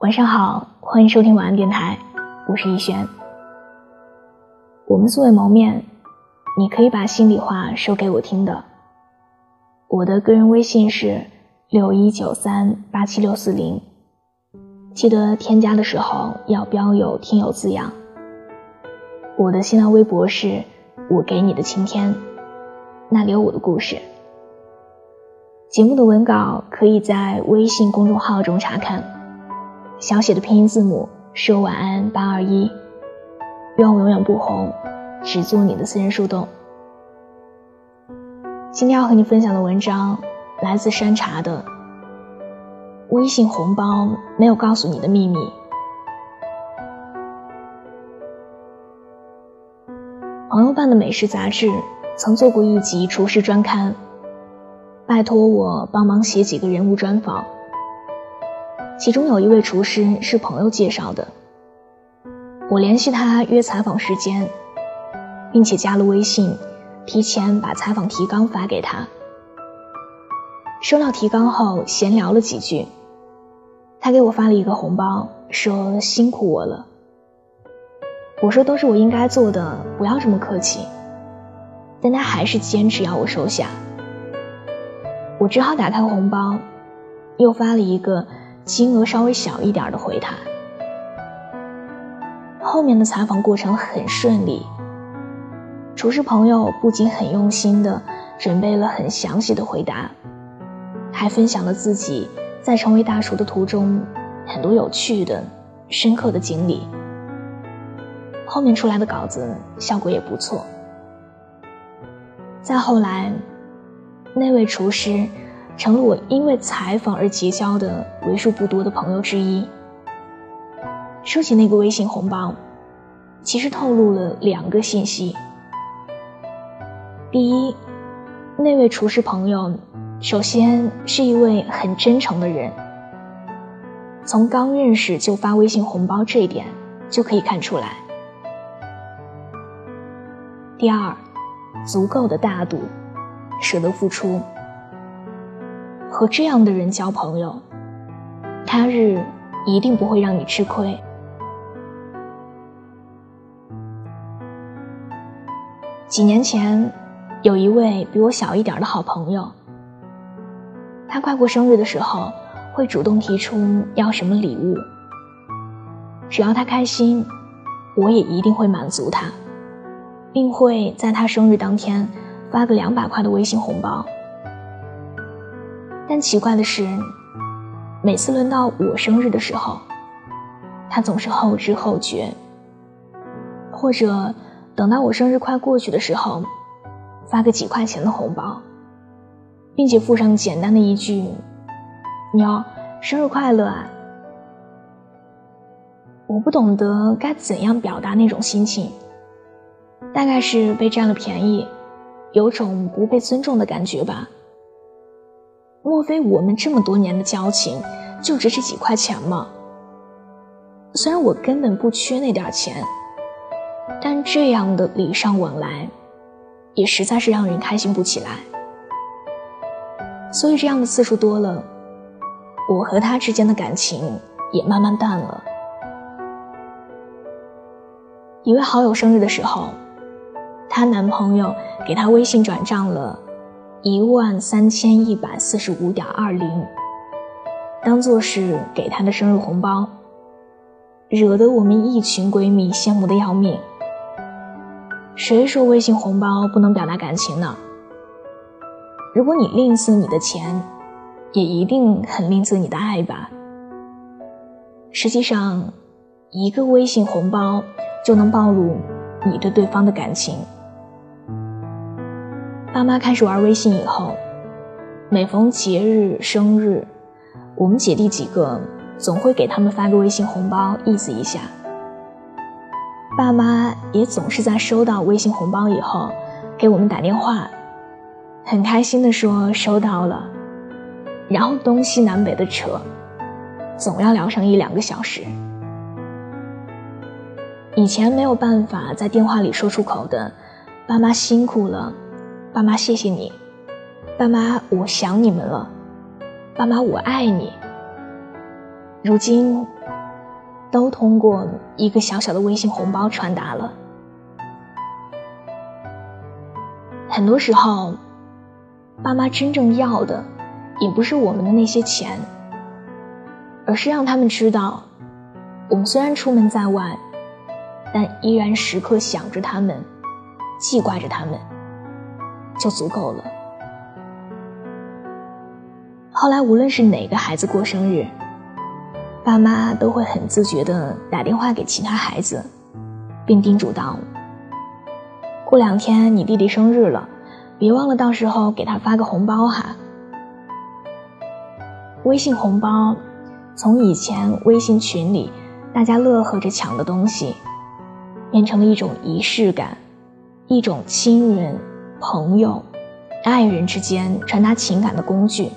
晚上好，欢迎收听晚安电台，我是逸轩。我们素未谋面，你可以把心里话说给我听的。我的个人微信是六一九三八七六四零，记得添加的时候要标有听友字样。我的新浪微博是我给你的晴天，那里有我的故事。节目的文稿可以在微信公众号中查看。小写的拼音字母说晚安八二一，愿我永远不红，只做你的私人树洞。今天要和你分享的文章来自山茶的微信红包没有告诉你的秘密。朋友办的美食杂志曾做过一集厨师专刊，拜托我帮忙写几个人物专访。其中有一位厨师是朋友介绍的，我联系他约采访时间，并且加了微信，提前把采访提纲发给他。收到提纲后，闲聊了几句，他给我发了一个红包，说辛苦我了。我说都是我应该做的，不要这么客气。但他还是坚持要我收下，我只好打开红包，又发了一个。金额稍微小一点的回他。后面的采访过程很顺利，厨师朋友不仅很用心的准备了很详细的回答，还分享了自己在成为大厨的途中很多有趣的、深刻的经历。后面出来的稿子效果也不错。再后来，那位厨师。成了我因为采访而结交的为数不多的朋友之一。说起那个微信红包，其实透露了两个信息：第一，那位厨师朋友首先是一位很真诚的人，从刚认识就发微信红包这一点就可以看出来；第二，足够的大度，舍得付出。和这样的人交朋友，他日一定不会让你吃亏。几年前，有一位比我小一点的好朋友，他快过生日的时候，会主动提出要什么礼物。只要他开心，我也一定会满足他，并会在他生日当天发个两百块的微信红包。但奇怪的是，每次轮到我生日的时候，他总是后知后觉，或者等到我生日快过去的时候，发个几块钱的红包，并且附上简单的一句“妞，生日快乐啊”。我不懂得该怎样表达那种心情，大概是被占了便宜，有种不被尊重的感觉吧。莫非我们这么多年的交情，就值这几块钱吗？虽然我根本不缺那点钱，但这样的礼尚往来，也实在是让人开心不起来。所以这样的次数多了，我和他之间的感情也慢慢淡了。一位好友生日的时候，她男朋友给她微信转账了。一万三千一百四十五点二零，当做是给她的生日红包，惹得我们一群闺蜜羡慕的要命。谁说微信红包不能表达感情呢？如果你吝啬你的钱，也一定很吝啬你的爱吧。实际上，一个微信红包就能暴露你对对方的感情。爸妈开始玩微信以后，每逢节日、生日，我们姐弟几个总会给他们发个微信红包，意思一下。爸妈也总是在收到微信红包以后，给我们打电话，很开心的说收到了，然后东西南北的扯，总要聊上一两个小时。以前没有办法在电话里说出口的，爸妈辛苦了。爸妈，谢谢你，爸妈，我想你们了，爸妈，我爱你。如今都通过一个小小的微信红包传达了。很多时候，爸妈真正要的，也不是我们的那些钱，而是让他们知道，我们虽然出门在外，但依然时刻想着他们，记挂着他们，就足够了。后来，无论是哪个孩子过生日，爸妈都会很自觉地打电话给其他孩子，并叮嘱道：“过两天你弟弟生日了，别忘了到时候给他发个红包哈。”微信红包从以前微信群里大家乐呵着抢的东西，变成了一种仪式感，一种亲人、朋友、爱人之间传达情感的工具。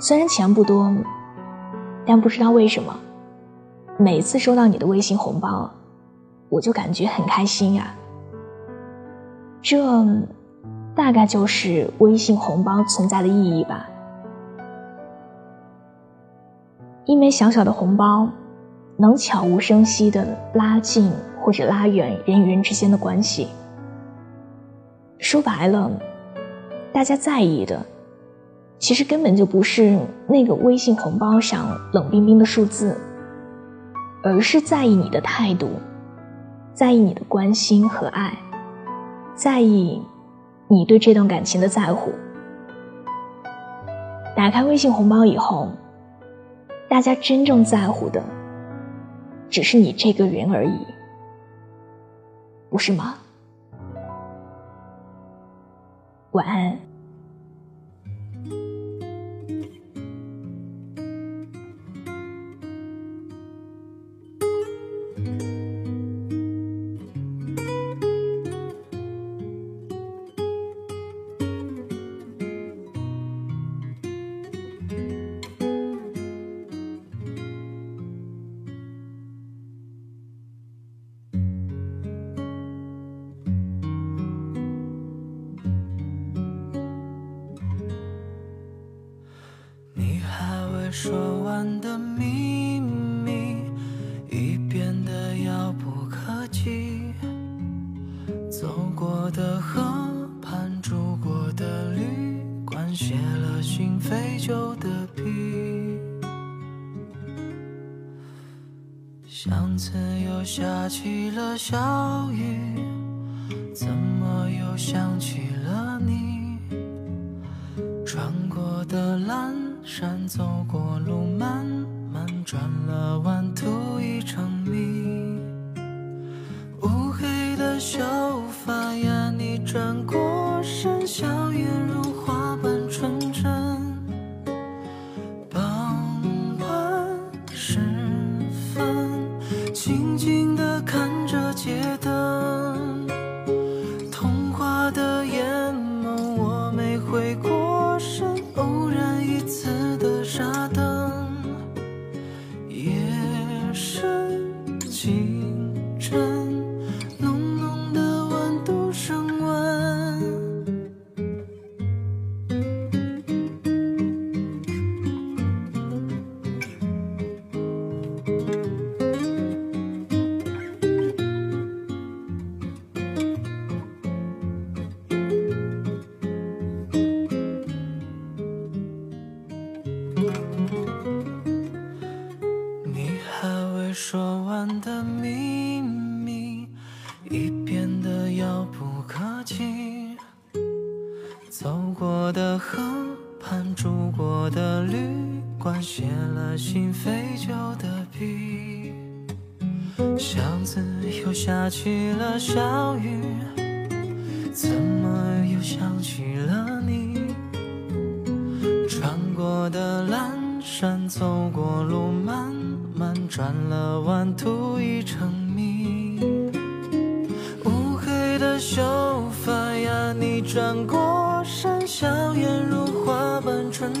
虽然钱不多，但不知道为什么，每次收到你的微信红包，我就感觉很开心呀。这大概就是微信红包存在的意义吧。一枚小小的红包，能悄无声息的拉近或者拉远人与人之间的关系。说白了，大家在意的。其实根本就不是那个微信红包上冷冰冰的数字，而是在意你的态度，在意你的关心和爱，在意你对这段感情的在乎。打开微信红包以后，大家真正在乎的，只是你这个人而已，不是吗？晚安。说完的秘密，已变得遥不可及。走过的河畔，住过的旅馆，写了心扉旧的笔。巷子又下起了小雨，怎么又想起了你？穿过的阑珊走过路，慢慢转了弯，途已成谜。乌黑的秀发呀，你转过身，笑颜如花般纯真。傍晚时分，静静地看着街灯，遥不可及，走过的河畔，住过的旅馆，写了信，废旧的笔。巷子又下起了小雨，怎么又想起了你？穿过的阑珊，走过路漫。慢转了弯，途已成谜。秀发呀，你转过身，笑颜如花般纯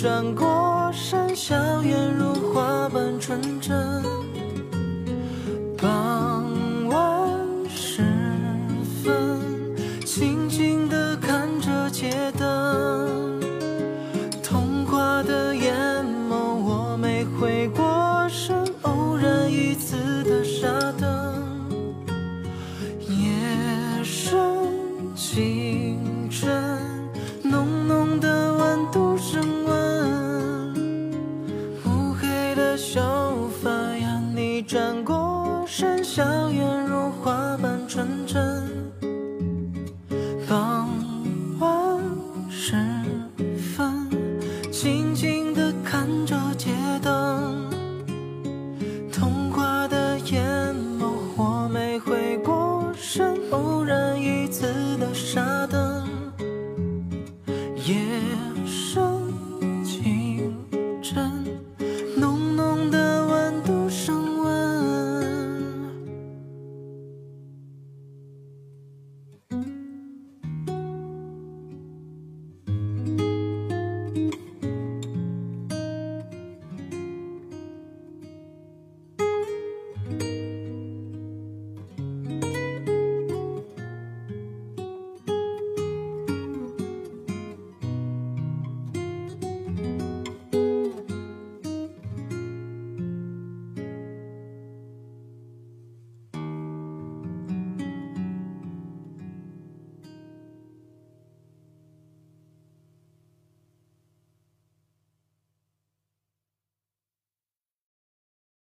转过身，笑颜如花般纯真。傍晚时分，清。转过身向远